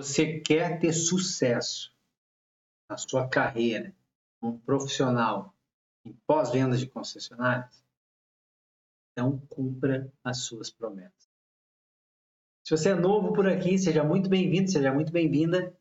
Você quer ter sucesso na sua carreira como profissional em pós-vendas de concessionárias? Então, cumpra as suas promessas. Se você é novo por aqui, seja muito bem-vindo, seja muito bem-vinda.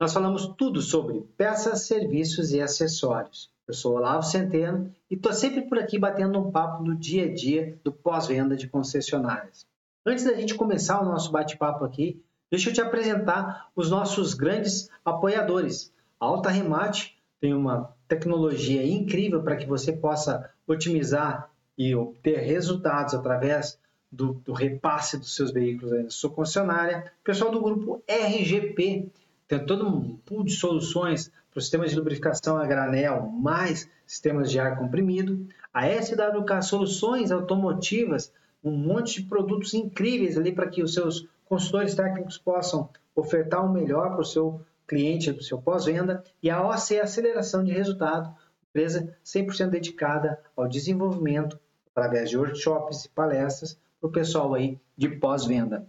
Nós falamos tudo sobre peças, serviços e acessórios. Eu sou Olavo Centeno e estou sempre por aqui batendo um papo do dia a dia do pós-venda de concessionárias. Antes da gente começar o nosso bate-papo aqui, deixa eu te apresentar os nossos grandes apoiadores. A Alta Remate tem uma tecnologia incrível para que você possa otimizar e obter resultados através do, do repasse dos seus veículos na sua concessionária. O pessoal do grupo RGP tem todo um pool de soluções para sistemas de lubrificação a granel, mais sistemas de ar comprimido. A SWK Soluções Automotivas um monte de produtos incríveis ali para que os seus consultores técnicos possam ofertar o melhor para o seu cliente do seu pós-venda e a OC Aceleração de Resultado, empresa 100% dedicada ao desenvolvimento através de workshops e palestras para o pessoal aí de pós-venda.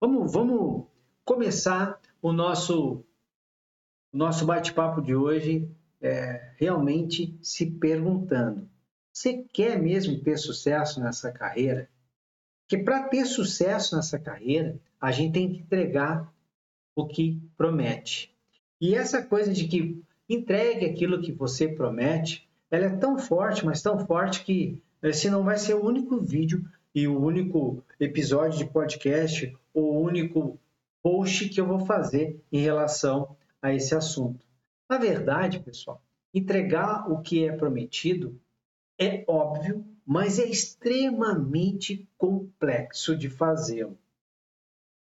Vamos, vamos começar o nosso o nosso bate-papo de hoje é, realmente se perguntando: você quer mesmo ter sucesso nessa carreira? Porque para ter sucesso nessa carreira, a gente tem que entregar o que promete. E essa coisa de que entregue aquilo que você promete, ela é tão forte, mas tão forte que esse não vai ser o único vídeo e o único episódio de podcast ou o único post que eu vou fazer em relação a esse assunto. Na verdade, pessoal, entregar o que é prometido é óbvio mas é extremamente complexo de fazê-lo.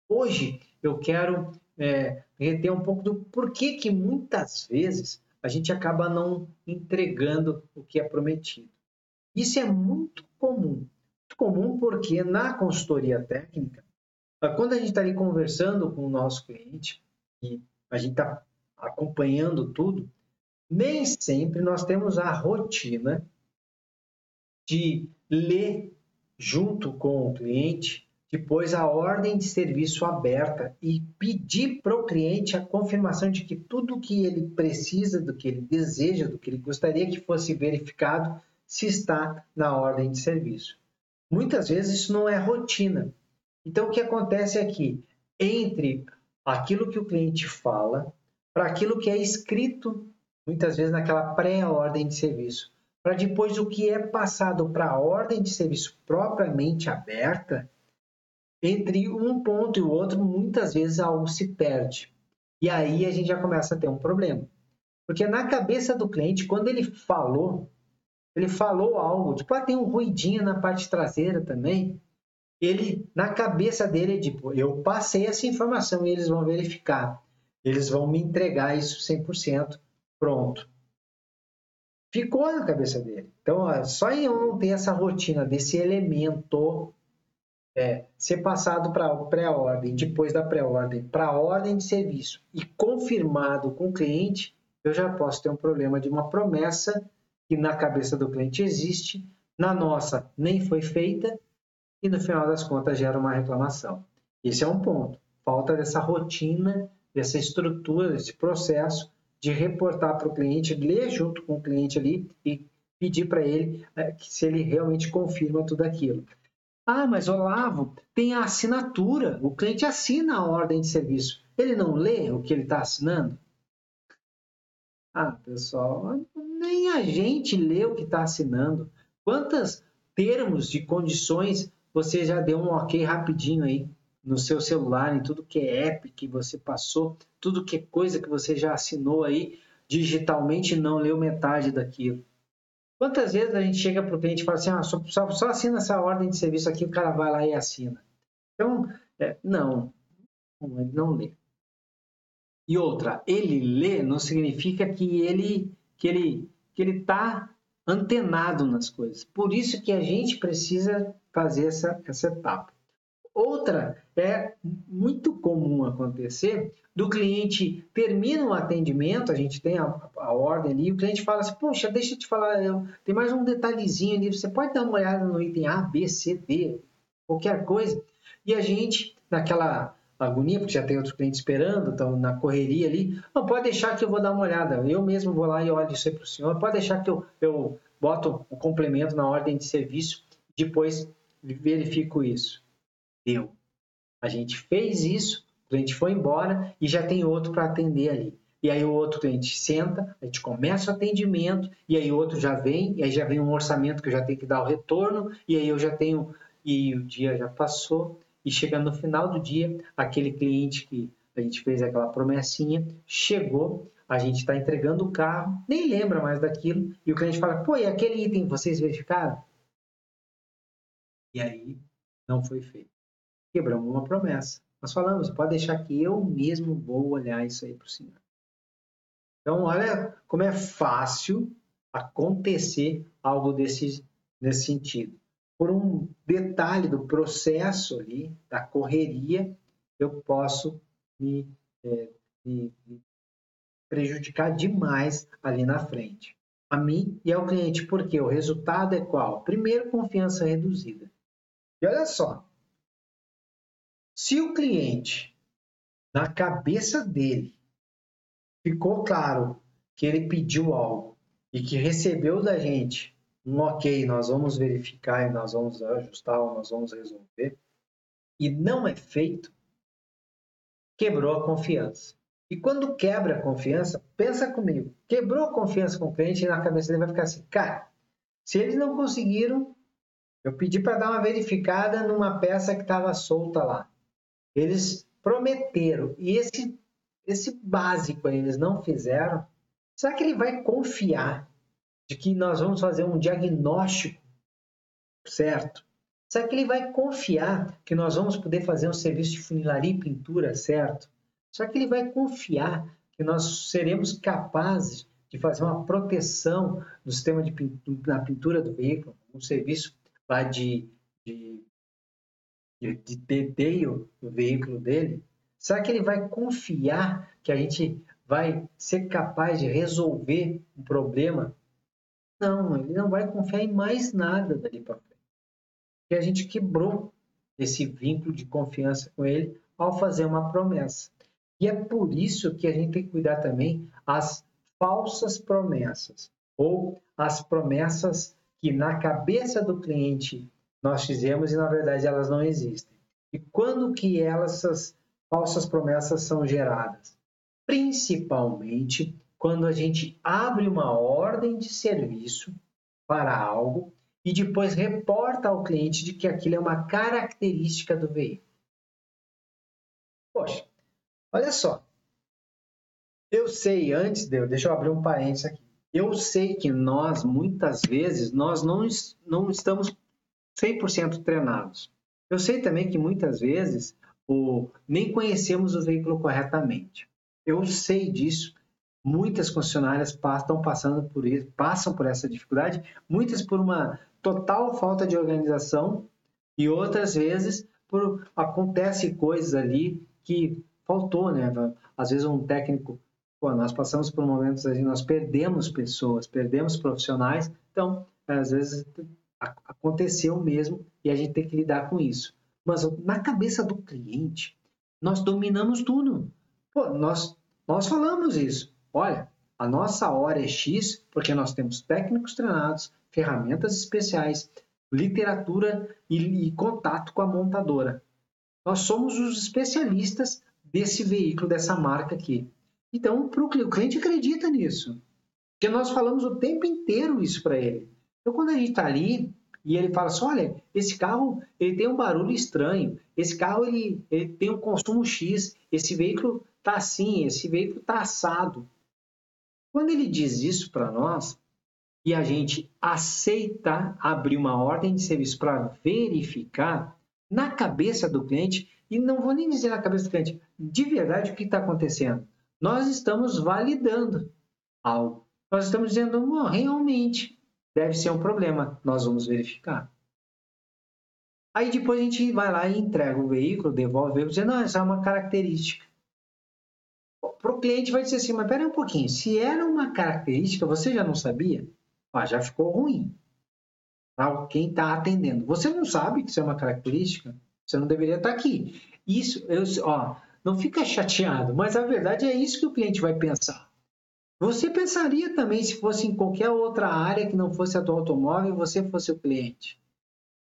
Hoje eu quero é, reter um pouco do porquê que muitas vezes a gente acaba não entregando o que é prometido. Isso é muito comum. Muito comum porque na consultoria técnica, quando a gente está ali conversando com o nosso cliente e a gente está acompanhando tudo, nem sempre nós temos a rotina de ler junto com o cliente depois a ordem de serviço aberta e pedir para o cliente a confirmação de que tudo que ele precisa, do que ele deseja, do que ele gostaria que fosse verificado, se está na ordem de serviço. Muitas vezes isso não é rotina. Então o que acontece? É entre aquilo que o cliente fala para aquilo que é escrito, muitas vezes naquela pré-ordem de serviço para depois o que é passado para a ordem de serviço propriamente aberta, entre um ponto e o outro, muitas vezes algo se perde. E aí a gente já começa a ter um problema. Porque na cabeça do cliente, quando ele falou, ele falou algo, tipo, ah, tem um ruidinho na parte traseira também. Ele, na cabeça dele, tipo, eu passei essa informação e eles vão verificar. Eles vão me entregar isso 100% pronto ficou na cabeça dele. Então, só em eu não ter essa rotina desse elemento é, ser passado para pré-ordem, depois da pré-ordem para a ordem de serviço e confirmado com o cliente, eu já posso ter um problema de uma promessa que na cabeça do cliente existe, na nossa nem foi feita e no final das contas gera uma reclamação. Esse é um ponto. Falta dessa rotina, dessa estrutura, desse processo de reportar para o cliente, ler junto com o cliente ali e pedir para ele é, se ele realmente confirma tudo aquilo. Ah, mas Olavo, tem a assinatura, o cliente assina a ordem de serviço. Ele não lê o que ele está assinando? Ah, pessoal, nem a gente lê o que está assinando. Quantos termos de condições você já deu um ok rapidinho aí? no seu celular, em tudo que é app que você passou, tudo que é coisa que você já assinou aí digitalmente não leu metade daquilo. Quantas vezes a gente chega para o cliente e fala assim, ah, só, só, só, assina essa ordem de serviço aqui, o cara vai lá e assina. Então, é, não, ele não lê. E outra, ele lê não significa que ele que ele que ele está antenado nas coisas. Por isso que a gente precisa fazer essa, essa etapa. Outra é muito comum acontecer do cliente termina o atendimento, a gente tem a, a ordem ali, o cliente fala assim, poxa, deixa eu te falar, eu, tem mais um detalhezinho ali, você pode dar uma olhada no item A, B, C, D, qualquer coisa, e a gente, naquela agonia, porque já tem outros clientes esperando, estão na correria ali. Não, pode deixar que eu vou dar uma olhada. Eu mesmo vou lá e olho isso aí para o senhor. Pode deixar que eu, eu boto o complemento na ordem de serviço, depois verifico isso. Deu. A gente fez isso, o cliente foi embora e já tem outro para atender ali. E aí o outro cliente senta, a gente começa o atendimento, e aí outro já vem, e aí já vem um orçamento que eu já tenho que dar o retorno, e aí eu já tenho, e o dia já passou, e chega no final do dia, aquele cliente que a gente fez aquela promessinha, chegou, a gente está entregando o carro, nem lembra mais daquilo, e o cliente fala, pô, e aquele item vocês verificaram? E aí não foi feito. Quebramos uma promessa. Nós falamos, pode deixar que eu mesmo vou olhar isso aí para o senhor. Então, olha como é fácil acontecer algo desse, nesse sentido por um detalhe do processo ali, da correria, eu posso me, é, me, me prejudicar demais ali na frente. A mim e ao cliente, porque o resultado é qual? Primeiro, confiança reduzida. E olha só, se o cliente, na cabeça dele, ficou claro que ele pediu algo e que recebeu da gente um ok, nós vamos verificar e nós vamos ajustar nós vamos resolver, e não é feito, quebrou a confiança. E quando quebra a confiança, pensa comigo, quebrou a confiança com o cliente e na cabeça dele vai ficar assim, cara, se eles não conseguiram, eu pedi para dar uma verificada numa peça que estava solta lá. Eles prometeram e esse esse básico eles não fizeram. Será que ele vai confiar de que nós vamos fazer um diagnóstico certo? Será que ele vai confiar que nós vamos poder fazer um serviço de funilaria e pintura certo? Será que ele vai confiar que nós seremos capazes de fazer uma proteção do sistema de pintura, na pintura do veículo, um serviço lá de, de, de, de do veículo dele? Será que ele vai confiar que a gente vai ser capaz de resolver um problema não, ele não vai confiar em mais nada dali para frente. Porque a gente quebrou esse vínculo de confiança com ele ao fazer uma promessa. E é por isso que a gente tem que cuidar também as falsas promessas ou as promessas que na cabeça do cliente nós fizemos e na verdade elas não existem. E quando que elas, essas falsas promessas são geradas? Principalmente quando a gente abre uma ordem de serviço para algo e depois reporta ao cliente de que aquilo é uma característica do veículo. Poxa, olha só. Eu sei, antes de eu, deixa eu abrir um parênteses aqui. Eu sei que nós, muitas vezes, nós não, não estamos 100% treinados. Eu sei também que muitas vezes o, nem conhecemos o veículo corretamente. Eu sei disso Muitas concessionárias estão passando por isso, passam por essa dificuldade, muitas por uma total falta de organização e outras vezes por acontece coisas ali que faltou, né? Às vezes um técnico, pô, nós passamos por momentos assim, nós perdemos pessoas, perdemos profissionais, então às vezes aconteceu mesmo e a gente tem que lidar com isso. Mas na cabeça do cliente, nós dominamos tudo. Pô, nós nós falamos isso. Olha, a nossa hora é X porque nós temos técnicos treinados, ferramentas especiais, literatura e, e contato com a montadora. Nós somos os especialistas desse veículo, dessa marca aqui. Então, pro, o cliente acredita nisso. Porque nós falamos o tempo inteiro isso para ele. Então, quando a gente está ali e ele fala assim, olha, esse carro ele tem um barulho estranho, esse carro ele, ele tem um consumo X, esse veículo está assim, esse veículo está assado. Quando ele diz isso para nós e a gente aceita abrir uma ordem de serviço para verificar na cabeça do cliente, e não vou nem dizer na cabeça do cliente, de verdade o que está acontecendo? Nós estamos validando algo. Nós estamos dizendo, oh, realmente deve ser um problema, nós vamos verificar. Aí depois a gente vai lá e entrega o veículo, devolve o veículo, dizendo, não, essa é uma característica para o cliente vai dizer assim, mas pera um pouquinho, se era uma característica, você já não sabia? Ah, já ficou ruim para quem está atendendo. Você não sabe que isso é uma característica? Você não deveria estar tá aqui. Isso, eu, ó, não fica chateado, mas a verdade é isso que o cliente vai pensar. Você pensaria também se fosse em qualquer outra área que não fosse a do automóvel, você fosse o cliente.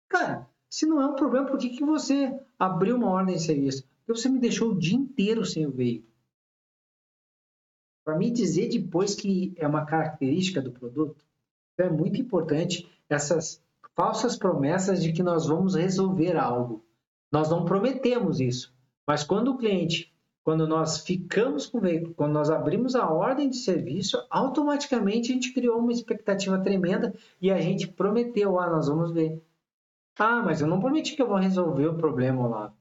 Cara, se não é um problema, por que, que você abriu uma ordem de serviço? Porque você me deixou o dia inteiro sem o veículo. Para me dizer depois que é uma característica do produto, é muito importante essas falsas promessas de que nós vamos resolver algo. Nós não prometemos isso, mas quando o cliente quando nós ficamos com o veículo, quando nós abrimos a ordem de serviço, automaticamente a gente criou uma expectativa tremenda e a gente prometeu, ah, nós vamos ver. Ah, mas eu não prometi que eu vou resolver o problema lá.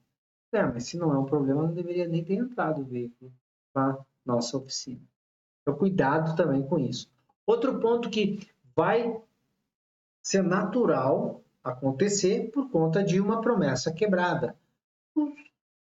É, mas se não é um problema, não deveria nem ter entrado o veículo para nossa oficina. Então, cuidado também com isso. Outro ponto que vai ser natural acontecer por conta de uma promessa quebrada.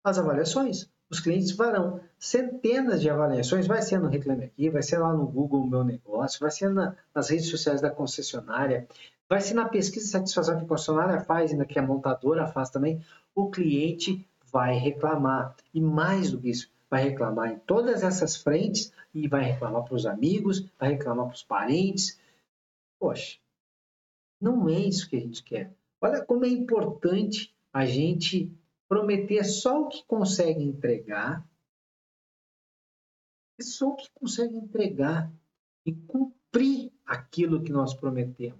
As avaliações os clientes farão centenas de avaliações, vai ser no Reclame Aqui, vai ser lá no Google Meu Negócio, vai ser na, nas redes sociais da concessionária, vai ser na pesquisa de satisfação que a concessionária faz, ainda que a montadora faz também, o cliente vai reclamar. E mais do que isso, vai reclamar em todas essas frentes e vai reclamar para os amigos, vai reclamar para os parentes. Poxa, não é isso que a gente quer. Olha como é importante a gente prometer só o que consegue entregar, é só o que consegue entregar e cumprir aquilo que nós prometemos.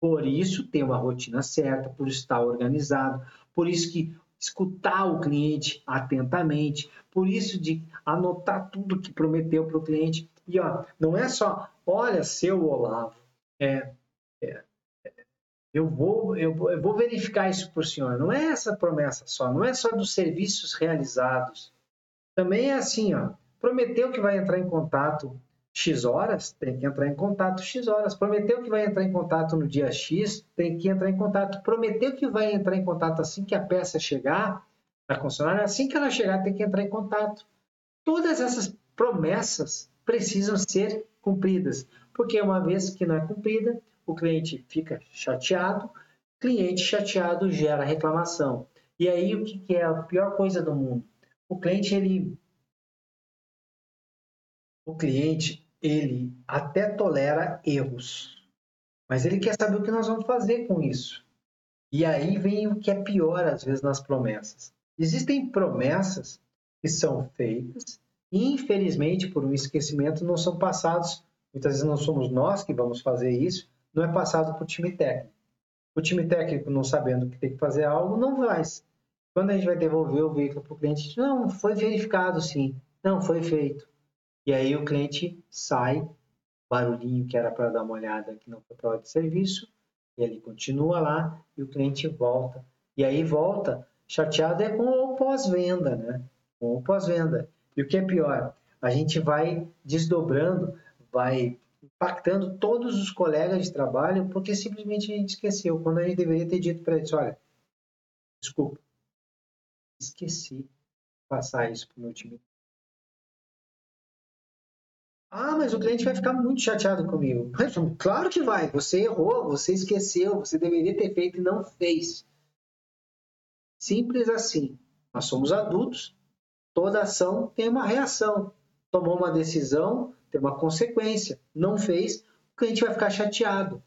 Por isso, ter uma rotina certa, por estar organizado, por isso que escutar o cliente atentamente, por isso de anotar tudo que prometeu para o cliente. E ó, não é só, olha, seu Olavo, é, é, eu vou, eu vou, eu vou verificar isso por senhor. Não é essa promessa só, não é só dos serviços realizados. Também é assim, ó, prometeu que vai entrar em contato X horas, tem que entrar em contato X horas. Prometeu que vai entrar em contato no dia X, tem que entrar em contato. Prometeu que vai entrar em contato assim que a peça chegar na concessionária, assim que ela chegar, tem que entrar em contato. Todas essas promessas precisam ser cumpridas, porque uma vez que não é cumprida, o cliente fica chateado, cliente chateado gera reclamação. E aí o que, é a pior coisa do mundo? O cliente ele o cliente ele até tolera erros, mas ele quer saber o que nós vamos fazer com isso. E aí vem o que é pior às vezes nas promessas. Existem promessas que são feitas e infelizmente por um esquecimento não são passados. Muitas vezes não somos nós que vamos fazer isso, não é passado para o time técnico. O time técnico, não sabendo que tem que fazer algo, não faz. Quando a gente vai devolver o veículo para o cliente, não, foi verificado sim, não, foi feito. E aí o cliente sai, barulhinho que era para dar uma olhada que não foi de serviço, e ele continua lá e o cliente volta. E aí volta, chateado é com o pós-venda, né? Com o pós-venda. E o que é pior, a gente vai desdobrando, vai impactando todos os colegas de trabalho, porque simplesmente a gente esqueceu, quando a gente deveria ter dito para eles, olha, desculpa, esqueci de passar isso para o meu time. Ah, mas o cliente vai ficar muito chateado comigo. Claro que vai, você errou, você esqueceu, você deveria ter feito e não fez. Simples assim. Nós somos adultos, toda ação tem uma reação. Tomou uma decisão, tem uma consequência. Não fez, o cliente vai ficar chateado.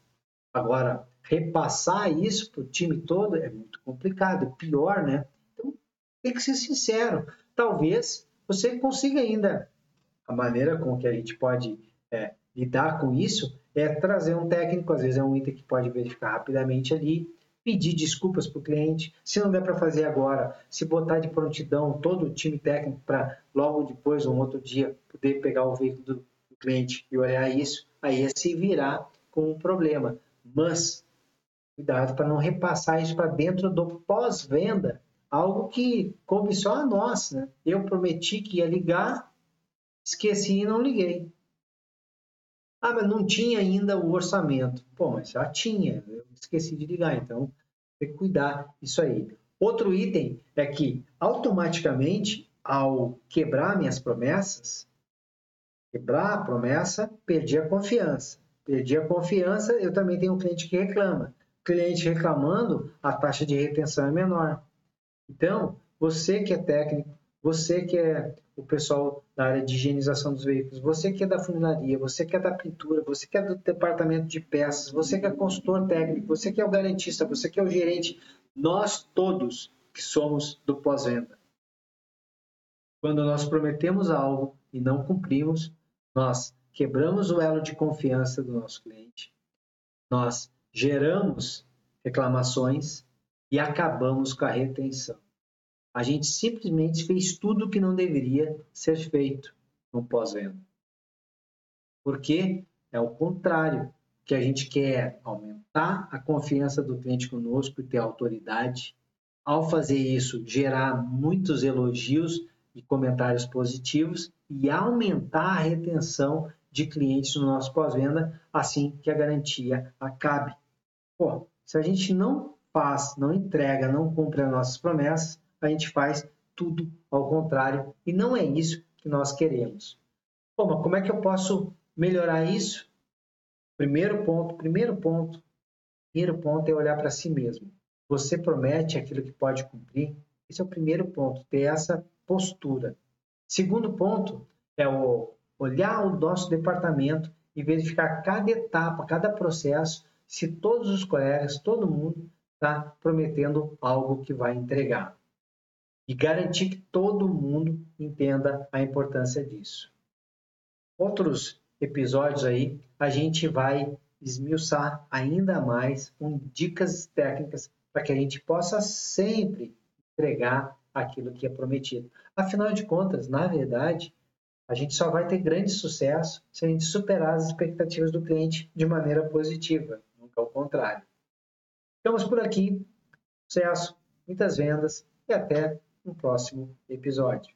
Agora, repassar isso para o time todo é muito complicado, pior, né? Então, tem que ser sincero. Talvez você consiga ainda. A maneira com que a gente pode é, lidar com isso é trazer um técnico, às vezes é um item que pode verificar rapidamente ali, pedir desculpas para o cliente. Se não der para fazer agora, se botar de prontidão todo o time técnico para logo depois, um outro dia, poder pegar o veículo do, cliente e olhar isso, aí é se virar com um problema. Mas, cuidado para não repassar isso para dentro do pós-venda, algo que coube só a nós. Né? Eu prometi que ia ligar, esqueci e não liguei. Ah, mas não tinha ainda o orçamento. Pô, mas já tinha, eu esqueci de ligar, então tem que cuidar isso aí. Outro item é que automaticamente, ao quebrar minhas promessas, quebrar a promessa, perdi a confiança. Perdi a confiança, eu também tenho um cliente que reclama. Cliente reclamando, a taxa de retenção é menor. Então, você que é técnico, você que é o pessoal da área de higienização dos veículos, você que é da funilaria, você que é da pintura, você que é do departamento de peças, você que é consultor técnico, você que é o garantista, você que é o gerente, nós todos que somos do pós-venda. Quando nós prometemos algo e não cumprimos, nós quebramos o elo de confiança do nosso cliente, nós geramos reclamações e acabamos com a retenção. A gente simplesmente fez tudo o que não deveria ser feito no pós-venda. Porque é o contrário, que a gente quer aumentar a confiança do cliente conosco e ter autoridade. Ao fazer isso, gerar muitos elogios e comentários positivos e aumentar a retenção de clientes no nosso pós-venda assim que a garantia acabe. Pô, se a gente não faz, não entrega, não cumpre as nossas promessas, a gente faz tudo ao contrário e não é isso que nós queremos. Pô, mas como é que eu posso melhorar isso? Primeiro ponto, primeiro ponto, primeiro ponto é olhar para si mesmo. Você promete aquilo que pode cumprir? Esse é o primeiro ponto, ter essa postura. Segundo ponto é o olhar o nosso departamento e verificar cada etapa, cada processo, se todos os colegas, todo mundo está prometendo algo que vai entregar. E garantir que todo mundo entenda a importância disso. Outros episódios aí, a gente vai esmiuçar ainda mais com dicas técnicas para que a gente possa sempre entregar aquilo que é prometido. Afinal de contas, na verdade, a gente só vai ter grande sucesso se a gente superar as expectativas do cliente de maneira positiva, nunca ao contrário. Ficamos por aqui. Sucesso, muitas vendas e até um próximo episódio.